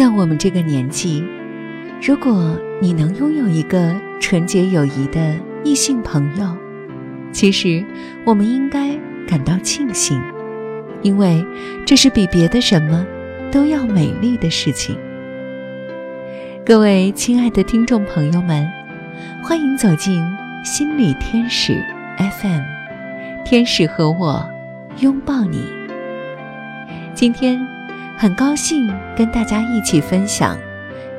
在我们这个年纪，如果你能拥有一个纯洁友谊的异性朋友，其实我们应该感到庆幸，因为这是比别的什么都要美丽的事情。各位亲爱的听众朋友们，欢迎走进心理天使 FM，天使和我拥抱你。今天很高兴跟大家一起分享《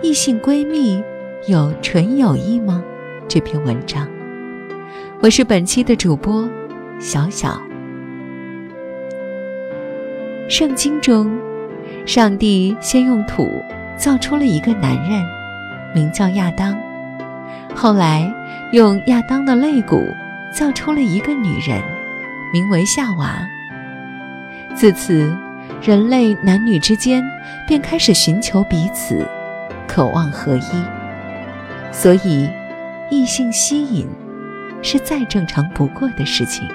异性闺蜜有纯友谊吗》这篇文章。我是本期的主播小小。圣经中，上帝先用土造出了一个男人，名叫亚当；后来用亚当的肋骨造出了一个女人，名为夏娃。自此，人类男女之间便开始寻求彼此，渴望合一。所以，异性吸引。是再正常不过的事情。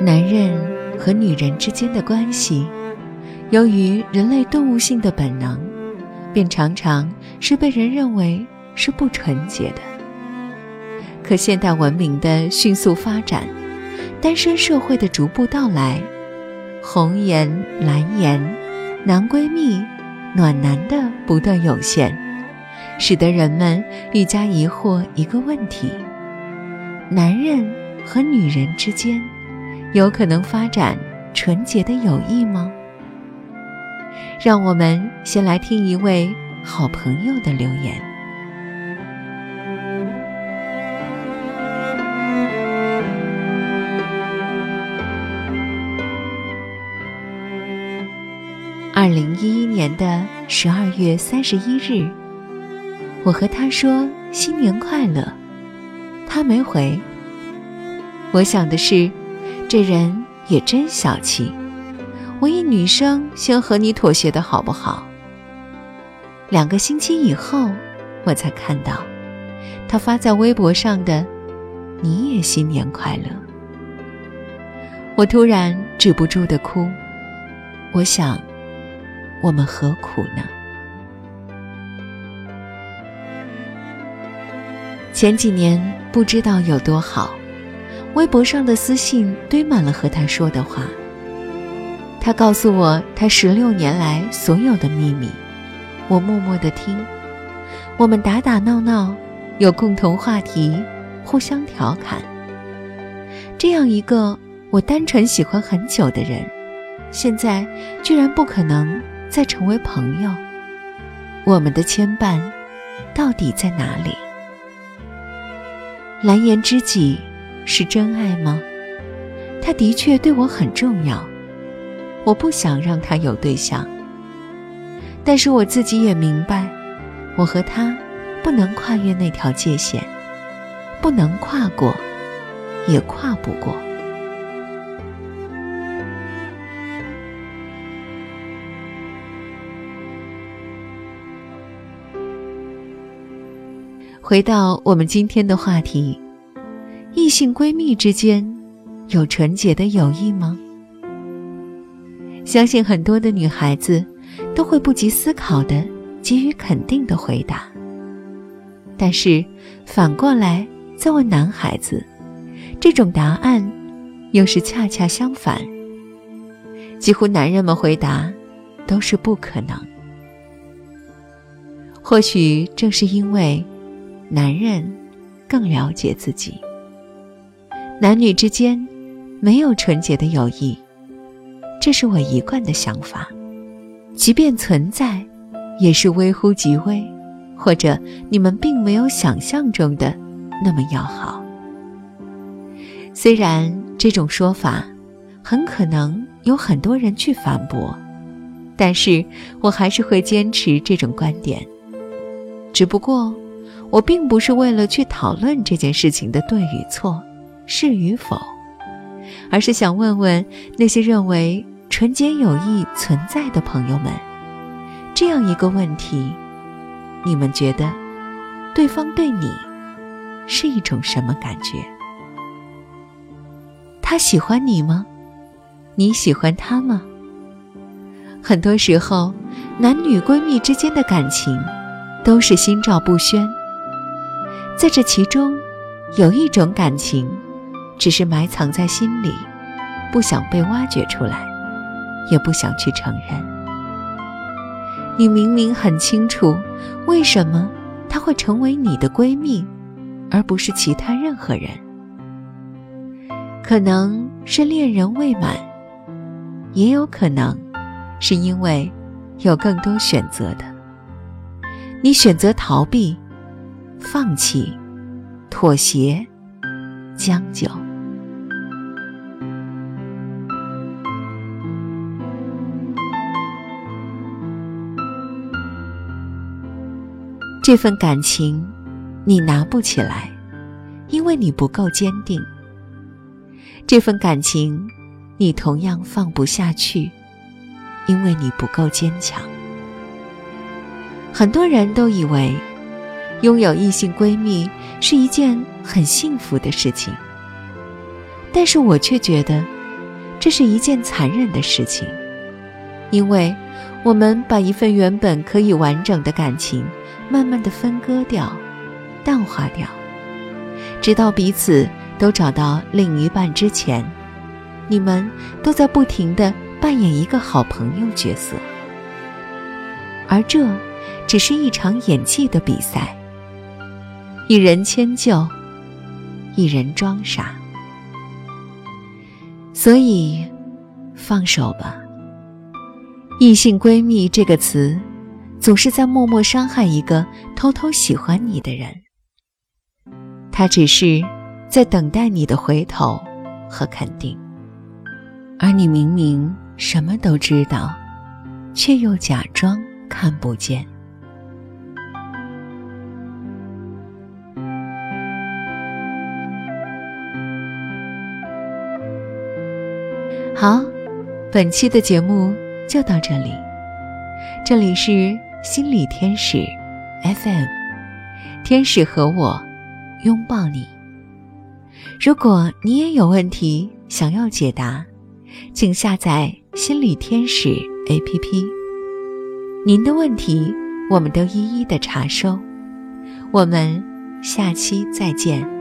男人和女人之间的关系，由于人类动物性的本能，便常常是被人认为是不纯洁的。可现代文明的迅速发展。单身社会的逐步到来，红颜蓝颜、男闺蜜、暖男的不断涌现，使得人们愈加疑惑一个问题：男人和女人之间，有可能发展纯洁的友谊吗？让我们先来听一位好朋友的留言。二零一一年的十二月三十一日，我和他说新年快乐，他没回。我想的是，这人也真小气，我一女生先和你妥协的好不好？两个星期以后，我才看到他发在微博上的“你也新年快乐”，我突然止不住的哭，我想。我们何苦呢？前几年不知道有多好，微博上的私信堆满了和他说的话。他告诉我他十六年来所有的秘密，我默默的听。我们打打闹闹，有共同话题，互相调侃。这样一个我单纯喜欢很久的人，现在居然不可能。再成为朋友，我们的牵绊到底在哪里？蓝颜知己是真爱吗？他的确对我很重要，我不想让他有对象。但是我自己也明白，我和他不能跨越那条界限，不能跨过，也跨不过。回到我们今天的话题，异性闺蜜之间有纯洁的友谊吗？相信很多的女孩子都会不及思考的给予肯定的回答。但是反过来再问男孩子，这种答案又是恰恰相反。几乎男人们回答都是不可能。或许正是因为。男人更了解自己。男女之间没有纯洁的友谊，这是我一贯的想法。即便存在，也是微乎其微，或者你们并没有想象中的那么要好。虽然这种说法很可能有很多人去反驳，但是我还是会坚持这种观点。只不过。我并不是为了去讨论这件事情的对与错、是与否，而是想问问那些认为纯洁友谊存在的朋友们，这样一个问题：你们觉得对方对你是一种什么感觉？他喜欢你吗？你喜欢他吗？很多时候，男女闺蜜之间的感情都是心照不宣。在这其中，有一种感情，只是埋藏在心里，不想被挖掘出来，也不想去承认。你明明很清楚，为什么她会成为你的闺蜜，而不是其他任何人？可能是恋人未满，也有可能是因为有更多选择的。你选择逃避。放弃、妥协、将就，这份感情你拿不起来，因为你不够坚定；这份感情你同样放不下去，因为你不够坚强。很多人都以为。拥有异性闺蜜是一件很幸福的事情，但是我却觉得，这是一件残忍的事情，因为我们把一份原本可以完整的感情，慢慢的分割掉、淡化掉，直到彼此都找到另一半之前，你们都在不停的扮演一个好朋友角色，而这只是一场演技的比赛。一人迁就，一人装傻，所以放手吧。异性闺蜜这个词，总是在默默伤害一个偷偷喜欢你的人。他只是在等待你的回头和肯定，而你明明什么都知道，却又假装看不见。好，本期的节目就到这里。这里是心理天使 FM，天使和我拥抱你。如果你也有问题想要解答，请下载心理天使 APP。您的问题我们都一一的查收。我们下期再见。